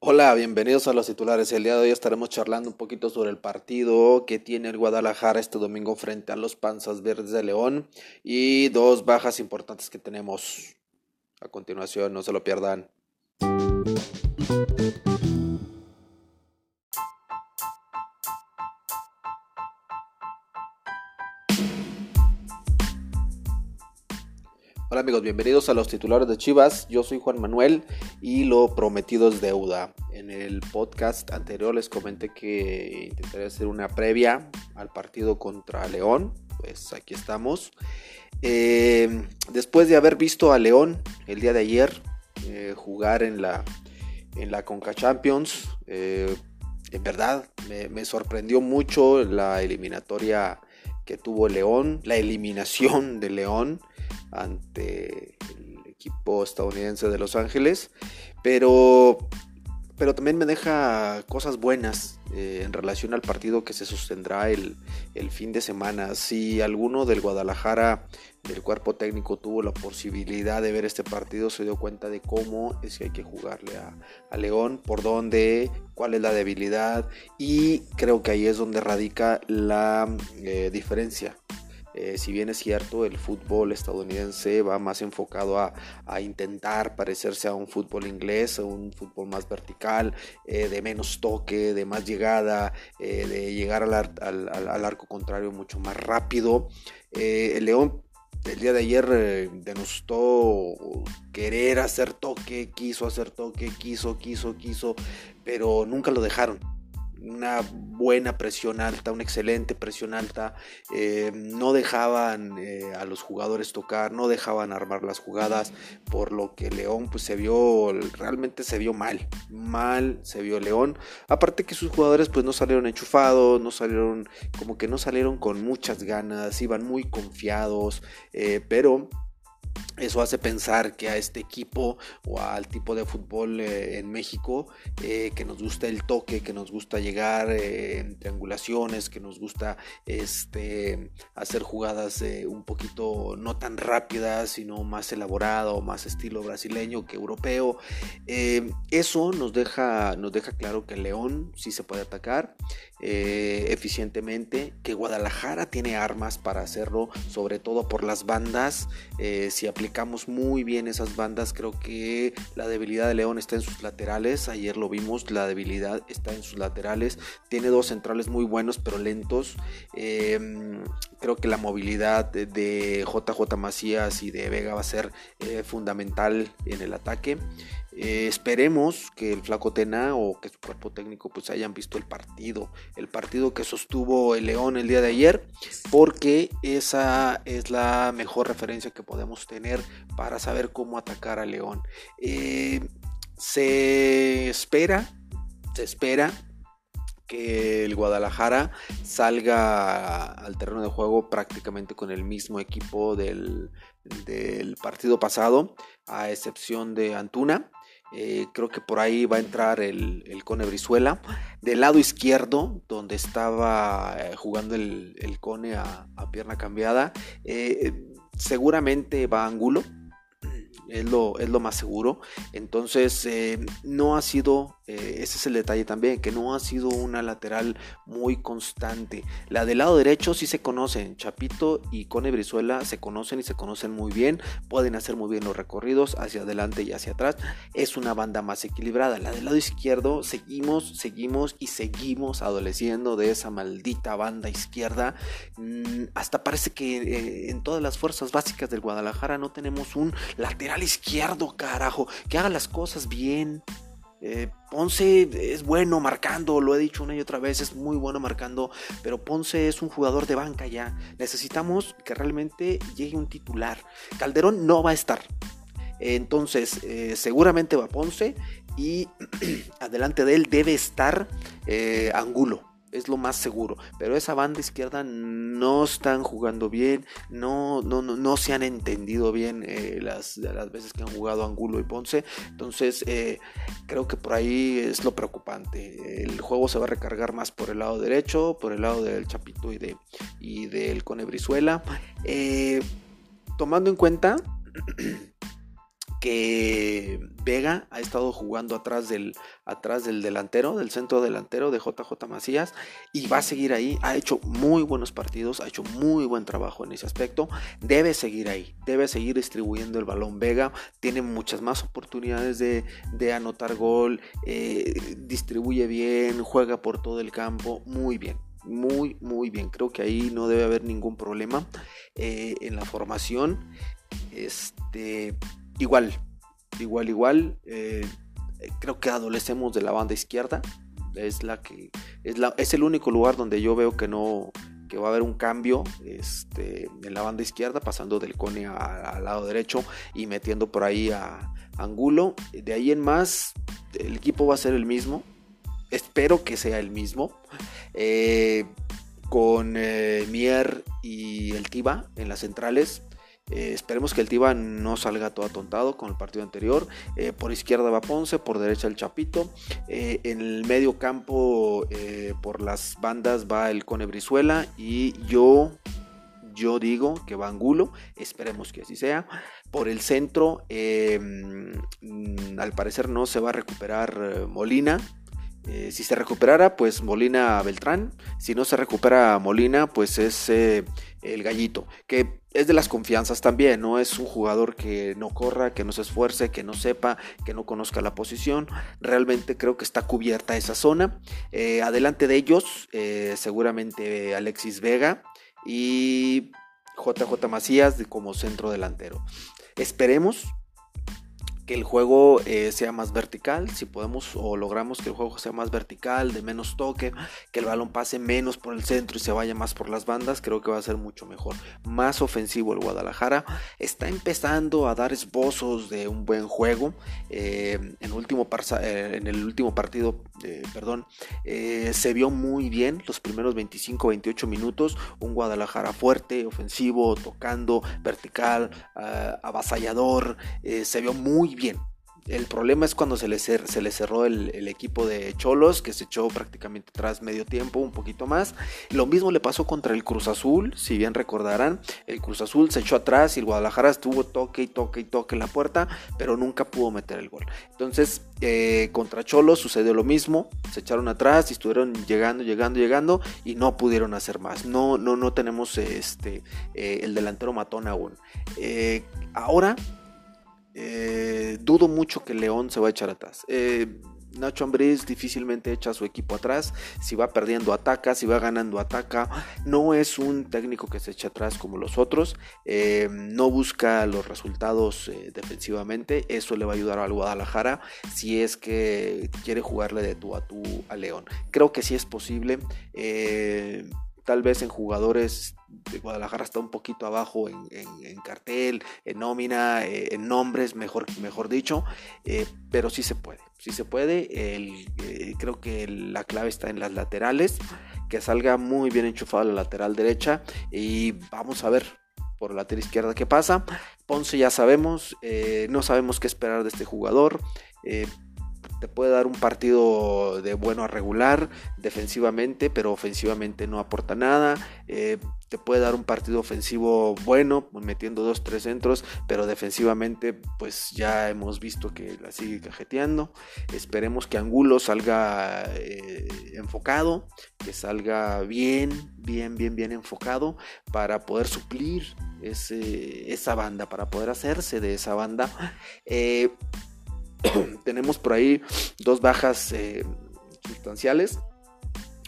Hola, bienvenidos a los titulares. El día de hoy estaremos charlando un poquito sobre el partido que tiene el Guadalajara este domingo frente a los Panzas Verdes de León y dos bajas importantes que tenemos. A continuación, no se lo pierdan. Hola amigos, bienvenidos a los titulares de Chivas. Yo soy Juan Manuel y lo prometido es deuda. En el podcast anterior les comenté que intentaré hacer una previa al partido contra León. Pues aquí estamos. Eh, después de haber visto a León el día de ayer eh, jugar en la, en la Conca Champions, eh, en verdad me, me sorprendió mucho la eliminatoria que tuvo León, la eliminación de León ante el equipo estadounidense de Los Ángeles, pero, pero también me deja cosas buenas eh, en relación al partido que se sostendrá el, el, fin de semana. Si alguno del Guadalajara, del cuerpo técnico, tuvo la posibilidad de ver este partido, se dio cuenta de cómo es que hay que jugarle a, a León, por dónde, cuál es la debilidad y creo que ahí es donde radica la eh, diferencia eh, si bien es cierto, el fútbol estadounidense va más enfocado a, intentar parecerse a un fútbol inglés, a un fútbol más vertical, eh, de menos toque, de más llegada, eh, de llegar al, al, arco contrario mucho más rápido. el León el día de ayer denostó querer hacer toque, quiso hacer toque, quiso, quiso, quiso, pero nunca lo dejaron una buena presión alta, una excelente presión alta. Eh, no dejaban eh, a los jugadores tocar, no dejaban armar las jugadas, por lo que León pues se vio, realmente se vio mal, mal se vio León. Aparte que sus jugadores pues no salieron enchufados, no salieron, como que no salieron con muchas ganas, iban muy confiados, eh, pero eso hace pensar que a este equipo o al tipo de fútbol eh, en México eh, que nos gusta el toque, que nos gusta llegar eh, en triangulaciones, que nos gusta este, hacer jugadas un poquito no tan rápidas, sino más elaborado, más estilo brasileño que europeo. eso nos deja, nos deja claro que León sí se puede atacar eficientemente, que Guadalajara tiene armas para hacerlo, sobre todo por las bandas. si aplicamos muy bien esas bandas. Creo que la debilidad de León está en sus laterales. Ayer lo vimos, la debilidad está en sus laterales. Tiene dos centrales muy buenos, pero lentos. Em, creo que la movilidad de, JJ Macías y de Vega va a ser eh, fundamental en el ataque. Eh, esperemos que el Flaco Tena o que su cuerpo técnico pues hayan visto el partido, el partido que sostuvo el León el día de ayer, porque esa es la mejor referencia que podemos tener para saber cómo atacar a León. Eh, se espera, se espera que el Guadalajara salga al terreno de juego prácticamente con el mismo equipo del, del partido pasado, a excepción de Antuna. Eh, creo que por ahí va a entrar el, el, Cone Brizuela. Del lado izquierdo, donde estaba eh, jugando el, Cone a, pierna cambiada, eh, seguramente va a Angulo es lo, es lo más seguro. Entonces, eh, no ha sido, eh, ese es el detalle también, que no ha sido una lateral muy constante. La del lado derecho sí se conocen, Chapito y Cone Brizuela se conocen y se conocen muy bien, pueden hacer muy bien los recorridos hacia adelante y hacia atrás. Es una banda más equilibrada. La del lado izquierdo, seguimos, seguimos y seguimos adoleciendo de esa maldita banda izquierda. Mm, hasta parece que eh, en todas las fuerzas básicas del Guadalajara no tenemos un lateral izquierdo, carajo, que haga las cosas bien. Eh, Ponce es bueno marcando, lo he dicho una y otra vez, es muy bueno marcando, pero Ponce es un jugador de banca ya. Necesitamos que realmente llegue un titular. Calderón no va a estar. Entonces, eh, seguramente va Ponce y adelante de él debe estar eh, Angulo es lo más seguro. Pero esa banda izquierda no están jugando bien, no, no, no, se han entendido bien eh, las, las veces que han jugado Angulo y Ponce. Entonces, eh, creo que por ahí es lo preocupante. El juego se va a recargar más por el lado derecho, por el lado del Chapito y, de, y del Conebrizuela. Eh, tomando en cuenta que Vega ha estado jugando atrás del, atrás del delantero, del centro delantero de JJ Macías y va a seguir ahí. Ha hecho muy buenos partidos, ha hecho muy buen trabajo en ese aspecto. Debe seguir ahí, debe seguir distribuyendo el balón Vega. Tiene muchas más oportunidades de, anotar gol, eh, distribuye bien, juega por todo el campo, muy bien muy muy bien creo que ahí no debe haber ningún problema eh, en la formación este igual, igual, igual. Eh, creo que adolecemos de la banda izquierda. Es la que es, la, es el único lugar donde yo veo que no que va a haber un cambio este, en la banda izquierda, pasando del Cone al lado derecho y metiendo por ahí a Angulo. De ahí en más, el equipo va a ser el mismo. Espero que sea el mismo. Eh, con eh, Mier y el Tiba en las centrales. Eh, esperemos que el Tiba no salga todo atontado con el partido anterior. Eh, por izquierda va Ponce, por derecha el Chapito. Eh, en el medio campo, por las bandas va el Cone Brizuela. Y yo, yo digo que va Angulo. Esperemos que así sea. Por el centro, mm, al parecer no se va a recuperar Molina. Eh, si se recuperara, pues Molina Beltrán. Si no se recupera Molina, pues es eh, el gallito. Que es de las confianzas también, ¿no? Es un jugador que no corra, que no se esfuerce, que no sepa, que no conozca la posición. Realmente creo que está cubierta esa zona. Eh, adelante de ellos, seguramente Alexis Vega y JJ Macías como centro delantero. Esperemos que el juego eh, sea más vertical, si podemos o logramos que el juego sea más vertical, de menos toque, que el balón pase menos por el centro y se vaya más por las bandas, creo que va a ser mucho mejor. Más ofensivo el Guadalajara, está empezando a dar esbozos de un buen juego. Eh, en, último eh, en el último partido, perdón, se vio muy bien los primeros 25-28 minutos, un Guadalajara fuerte, ofensivo, tocando, vertical, ah, avasallador, se vio muy bien. El problema es cuando se le, se le cerró el, equipo de Cholos, que se echó prácticamente atrás medio tiempo, un poquito más. Lo mismo le pasó contra el Cruz Azul, si bien recordarán. El Cruz Azul se echó atrás y el Guadalajara estuvo toque y toque y toque en la puerta, pero nunca pudo meter el gol. Entonces, eh, contra Cholos sucedió lo mismo. Se echaron atrás y estuvieron llegando, llegando, llegando y no pudieron hacer más. No, no, no tenemos este, eh, el delantero matón aún. Eh, ahora eh, dudo mucho que León se va a echar atrás. Eh, Nacho Ambriz difícilmente echa a su equipo atrás. Si va perdiendo, ataca. Si va ganando, ataca. No es un técnico que se eche atrás como los otros. Eh, no busca los resultados defensivamente. Eso le va a ayudar al Guadalajara si es que quiere jugarle de tú a tú a León. Creo que sí es posible. Tal vez en jugadores de Guadalajara está un poquito abajo en, cartel, en nómina, eh, en nombres, mejor, mejor dicho, eh, pero sí se puede, sí se puede. Eh, creo que la clave está en las laterales, que salga muy bien enchufado la lateral derecha y vamos a ver por la lateral izquierda qué pasa. Ponce ya sabemos, no sabemos qué esperar de este jugador te puede dar un partido de bueno a regular defensivamente, pero ofensivamente no aporta nada. Eh, te puede dar un partido ofensivo bueno, metiendo dos, tres centros, pero defensivamente pues ya hemos visto que la sigue cajeteando. Esperemos que Angulo salga eh, enfocado, que salga bien, bien, bien, bien enfocado para poder suplir esa banda, para poder hacerse de esa banda. Eh, tenemos por ahí dos bajas eh, sustanciales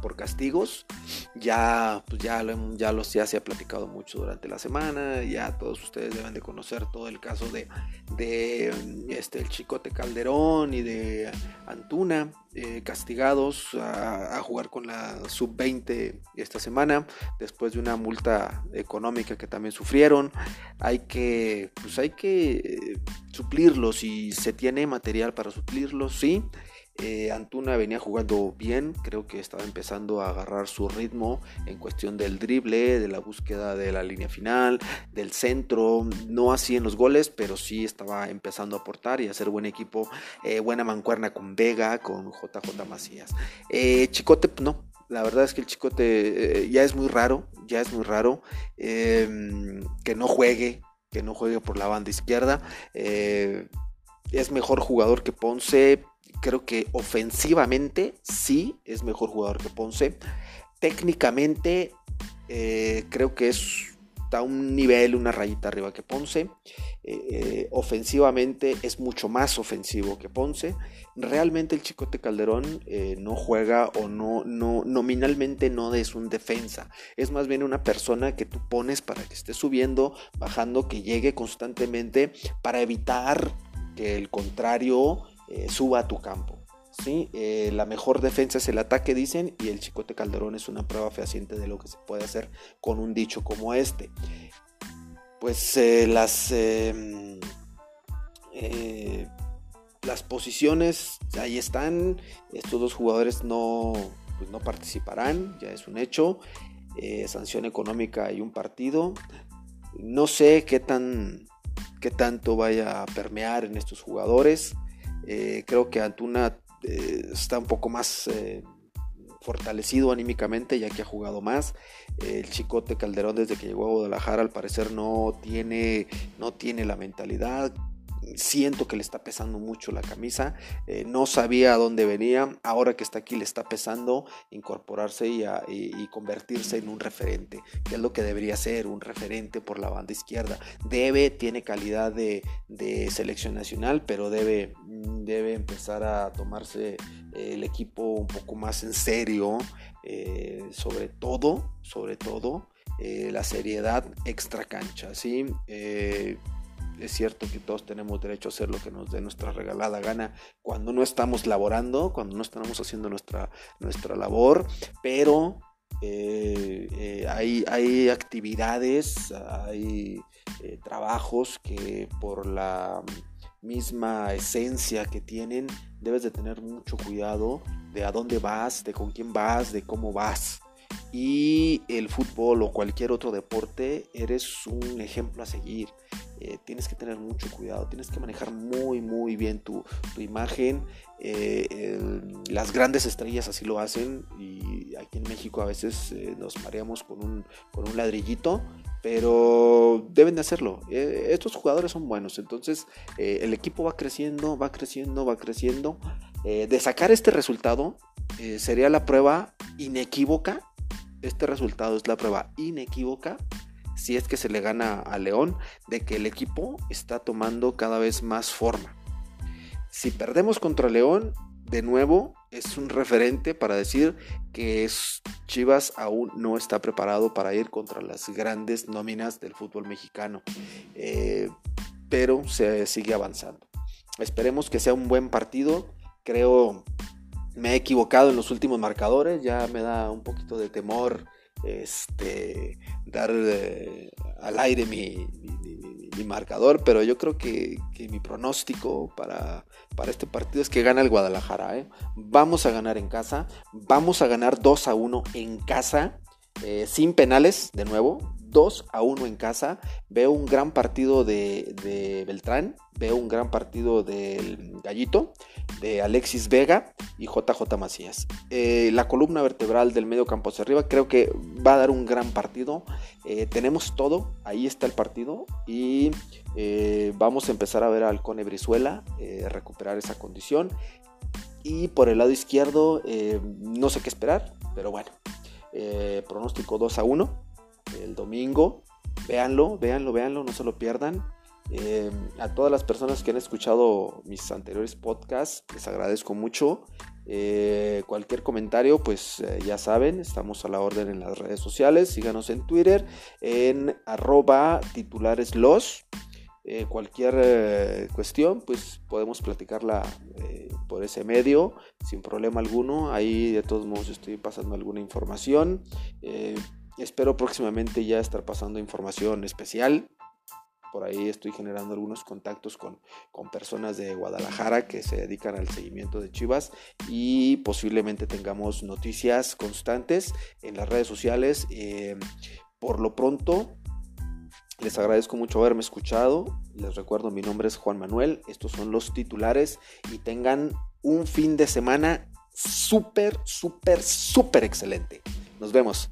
por castigos. Ya, pues ya, ya, los, ya se ha platicado mucho durante la semana. Ya todos ustedes deben de conocer todo el caso de, de este, el Chicote Calderón y de Antuna, eh, castigados a, jugar con la sub-20 esta semana, después de una multa económica que también sufrieron. Hay que, pues hay que suplirlos y se tiene material para suplirlos, sí. Eh, Antuna venía jugando bien, creo que estaba empezando a agarrar su ritmo en cuestión del drible, de la búsqueda de la línea final, del centro, no así en los goles, pero sí estaba empezando a aportar y a hacer buen equipo, eh, buena mancuerna con Vega, con JJ Macías. Eh, Chicote, no, la verdad es que el Chicote ya es muy raro, ya es muy raro que no juegue, que no juegue por la banda izquierda. Es mejor jugador que Ponce, creo que ofensivamente sí es mejor jugador que Ponce. Técnicamente eh, creo que es, está un nivel, una rayita arriba que Ponce. Eh, eh, ofensivamente es mucho más ofensivo que Ponce. Realmente el Chicote Calderón no juega o no, no, nominalmente no es un defensa. Es más bien una persona que tú pones para que esté subiendo, bajando, que llegue constantemente para evitar que el contrario eh, suba a tu campo. ¿sí? Eh, la mejor defensa es el ataque, dicen, y el Chicote Calderón es una prueba fehaciente de lo que se puede hacer con un dicho como este. Pues eh, las, em, las posiciones ahí están, estos dos jugadores no, pues no participarán, ya es un hecho. sanción económica y un partido. No sé qué tan qué tanto vaya a permear en estos jugadores. Eh, creo que Antuna eh, está un poco más eh, fortalecido anímicamente ya que ha jugado más. El Chicote Calderón desde que llegó a Guadalajara al parecer no tiene, no tiene la mentalidad siento que le está pesando mucho la camisa, eh, no sabía a dónde venía, ahora que está aquí le está pesando incorporarse y, convertirse en un referente, que es lo que debería ser, un referente por la banda izquierda. Debe, tiene calidad de, selección nacional, pero debe, debe empezar a tomarse el equipo un poco más en serio, eh, sobre todo, sobre todo. Eh, la seriedad extra cancha, ¿sí? Es cierto que todos tenemos derecho a hacer lo que nos dé nuestra regalada gana cuando no estamos laborando, cuando no estamos haciendo nuestra, nuestra labor, pero eh, eh, hay, hay, actividades, hay eh, trabajos que por la misma esencia que tienen, debes de tener mucho cuidado de a dónde vas, de con quién vas, de cómo vas. Y el fútbol o cualquier otro deporte, eres un ejemplo a seguir. Eh, tienes que tener mucho cuidado, tienes que manejar muy muy bien tu, imagen. Eh, las grandes estrellas así lo hacen y aquí en México a veces eh, nos mareamos con un, con un ladrillito, pero deben de hacerlo. estos jugadores son buenos, entonces el equipo va creciendo, va creciendo, va creciendo. de sacar este resultado sería la prueba inequívoca. Este resultado es la prueba inequívoca si es que se le gana a León, de que el equipo está tomando cada vez más forma. Si perdemos contra León, de nuevo es un referente para decir que Chivas aún no está preparado para ir contra las grandes nóminas del fútbol mexicano, eh, pero se sigue avanzando. Esperemos que sea un buen partido. Creo me he equivocado en los últimos marcadores, ya me da un poquito de temor este, dar eh, al aire mi, marcador, pero yo creo que, mi pronóstico para, para, este partido es que gana el Guadalajara. ¿eh? Vamos a ganar en casa, vamos a ganar 2 a 1 en casa, eh, sin penales, de nuevo, 2 a 1 en casa. Veo un gran partido de, Beltrán, veo un gran partido del Gallito de Alexis Vega y JJ Macías. Eh, la columna vertebral del medio campo hacia arriba creo que va a dar un gran partido. Eh, tenemos todo, ahí está el partido y eh, vamos a empezar a ver al Cone Brizuela recuperar esa condición. Y por el lado izquierdo no sé qué esperar, pero bueno, pronóstico 2 a 1 el domingo. Véanlo, véanlo, véanlo, no se lo pierdan. Eh, a todas las personas que han escuchado mis anteriores podcasts, les agradezco mucho. Eh, cualquier comentario, pues eh, ya saben, estamos a la orden en las redes sociales. Síganos en Twitter en arroba titulareslos. cualquier cuestión, pues podemos platicarla por ese medio sin problema alguno. Ahí de todos modos estoy pasando alguna información. Espero próximamente ya estar pasando información especial por ahí estoy generando algunos contactos con, con, personas de Guadalajara que se dedican al seguimiento de Chivas y posiblemente tengamos noticias constantes en las redes sociales. Eh, por lo pronto, les agradezco mucho haberme escuchado. Les recuerdo, mi nombre es Juan Manuel. Estos son los titulares y tengan un fin de semana súper, súper, súper excelente. Nos vemos.